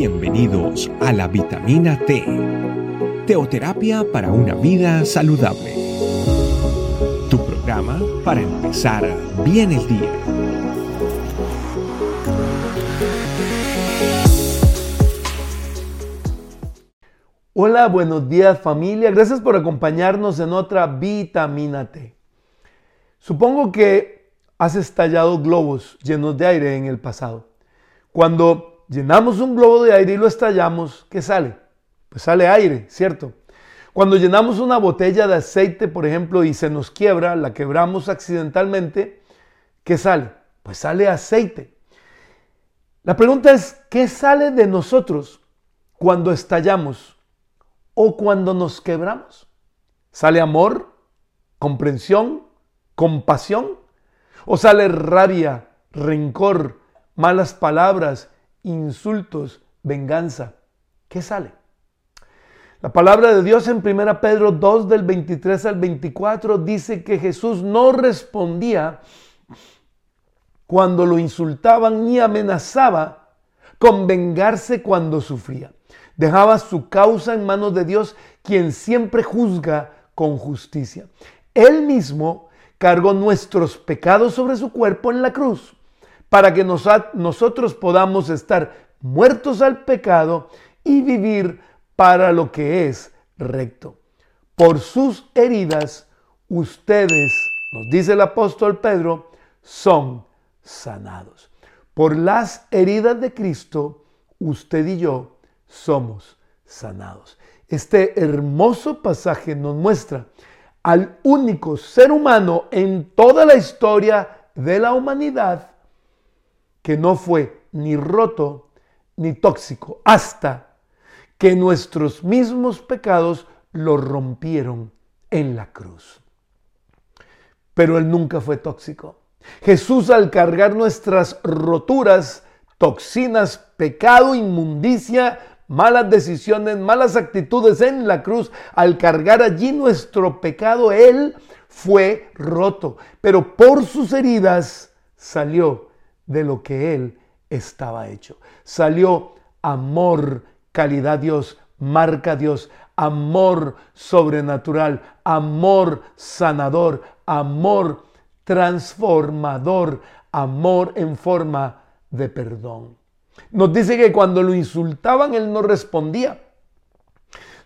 Bienvenidos a la vitamina T, teoterapia para una vida saludable. Tu programa para empezar bien el día. Hola, buenos días familia. Gracias por acompañarnos en otra vitamina T. Supongo que has estallado globos llenos de aire en el pasado. Cuando llenamos un globo de aire y lo estallamos, ¿qué sale? Pues sale aire, ¿cierto? Cuando llenamos una botella de aceite, por ejemplo, y se nos quiebra, la quebramos accidentalmente, ¿qué sale? Pues sale aceite. La pregunta es, ¿qué sale de nosotros cuando estallamos o cuando nos quebramos? ¿Sale amor, comprensión, compasión? ¿O sale rabia, rencor, malas palabras, insultos, venganza. ¿Qué sale? La palabra de Dios en 1 Pedro 2 del 23 al 24 dice que Jesús no respondía cuando lo insultaban ni amenazaba con vengarse cuando sufría. Dejaba su causa en manos de Dios, quien siempre juzga con justicia. Él mismo cargó nuestros pecados sobre su cuerpo en la cruz para que nosotros podamos estar muertos al pecado y vivir para lo que es recto. Por sus heridas, ustedes, nos dice el apóstol Pedro, son sanados. Por las heridas de Cristo, usted y yo somos sanados. Este hermoso pasaje nos muestra al único ser humano en toda la historia de la humanidad que no fue ni roto ni tóxico, hasta que nuestros mismos pecados lo rompieron en la cruz. Pero Él nunca fue tóxico. Jesús al cargar nuestras roturas, toxinas, pecado, inmundicia, malas decisiones, malas actitudes en la cruz, al cargar allí nuestro pecado, Él fue roto. Pero por sus heridas salió de lo que Él estaba hecho. Salió amor, calidad Dios, marca Dios, amor sobrenatural, amor sanador, amor transformador, amor en forma de perdón. Nos dice que cuando lo insultaban, Él no respondía.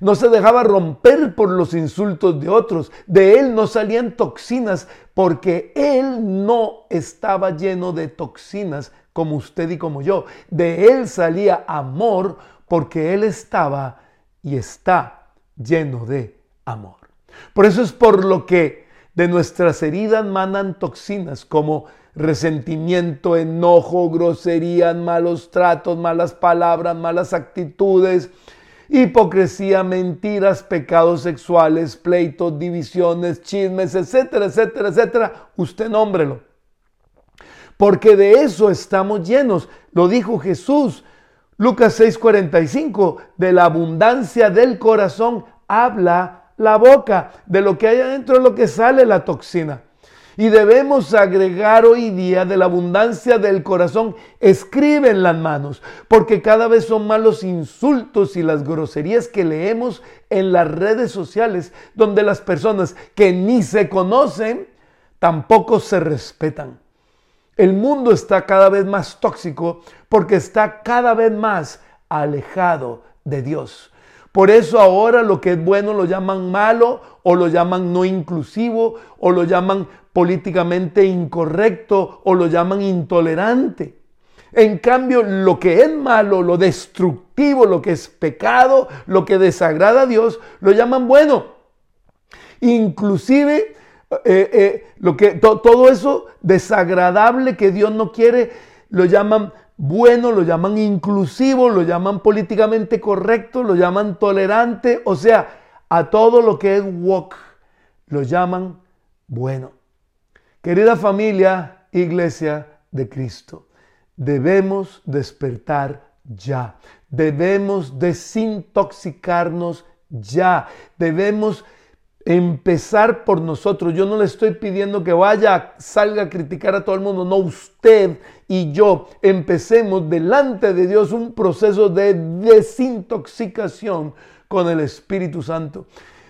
No se dejaba romper por los insultos de otros. De él no salían toxinas porque él no estaba lleno de toxinas como usted y como yo. De él salía amor porque él estaba y está lleno de amor. Por eso es por lo que de nuestras heridas manan toxinas como resentimiento, enojo, groserías, malos tratos, malas palabras, malas actitudes, hipocresía, mentiras, pecados sexuales, pleitos, divisiones, chismes, etcétera, etcétera, etcétera, usted nómbrelo. Porque de eso estamos llenos. Lo dijo Jesús. Lucas 6:45, de la abundancia del corazón habla la boca, de lo que hay adentro es lo que sale la toxina. Y debemos agregar hoy día de la abundancia del corazón, escribe en las manos, porque cada vez son más los insultos y las groserías que leemos en las redes sociales, donde las personas que ni se conocen tampoco se respetan. El mundo está cada vez más tóxico porque está cada vez más alejado de Dios. Por eso ahora lo que es bueno lo llaman malo o lo llaman no inclusivo o lo llaman políticamente incorrecto o lo llaman intolerante. En cambio, lo que es malo, lo destructivo, lo que es pecado, lo que desagrada a Dios, lo llaman bueno. Inclusive eh, eh, lo que, todo eso desagradable que Dios no quiere, lo llaman bueno, lo llaman inclusivo, lo llaman políticamente correcto, lo llaman tolerante, o sea, a todo lo que es woke, lo llaman bueno. Querida familia, iglesia de Cristo, debemos despertar ya. Debemos desintoxicarnos ya. Debemos empezar por nosotros. Yo no le estoy pidiendo que vaya, salga a criticar a todo el mundo. No, usted y yo empecemos delante de Dios un proceso de desintoxicación con el Espíritu Santo.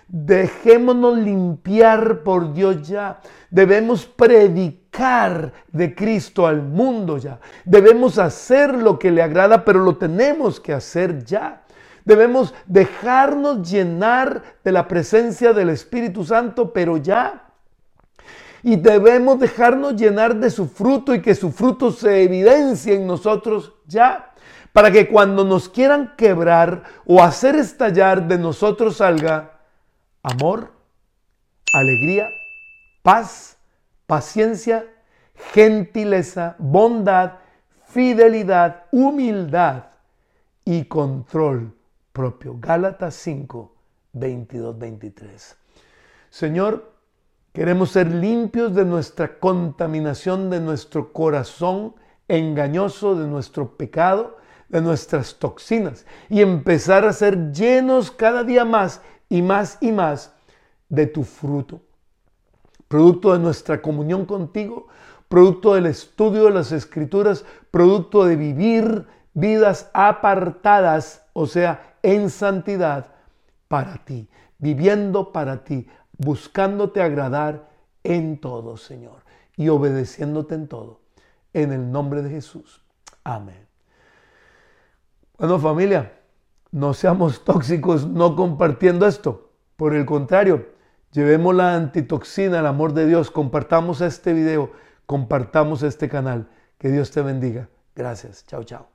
Dejémonos limpiar por Dios ya. Debemos predicar de Cristo al mundo ya. Debemos hacer lo que le agrada, pero lo tenemos que hacer ya. Debemos dejarnos llenar de la presencia del Espíritu Santo, pero ya. Y debemos dejarnos llenar de su fruto y que su fruto se evidencie en nosotros ya. Para que cuando nos quieran quebrar o hacer estallar de nosotros salga amor, alegría, paz, paciencia, gentileza, bondad, fidelidad, humildad y control propio. Gálatas 5, 22, 23. Señor, queremos ser limpios de nuestra contaminación, de nuestro corazón engañoso, de nuestro pecado, de nuestras toxinas y empezar a ser llenos cada día más y más y más de tu fruto. Producto de nuestra comunión contigo, producto del estudio de las escrituras, producto de vivir vidas apartadas, o sea, en santidad para ti, viviendo para ti, buscándote agradar en todo, Señor, y obedeciéndote en todo. En el nombre de Jesús. Amén. Bueno, familia, no seamos tóxicos no compartiendo esto. Por el contrario, llevemos la antitoxina al amor de Dios. Compartamos este video, compartamos este canal. Que Dios te bendiga. Gracias. Chao, chao.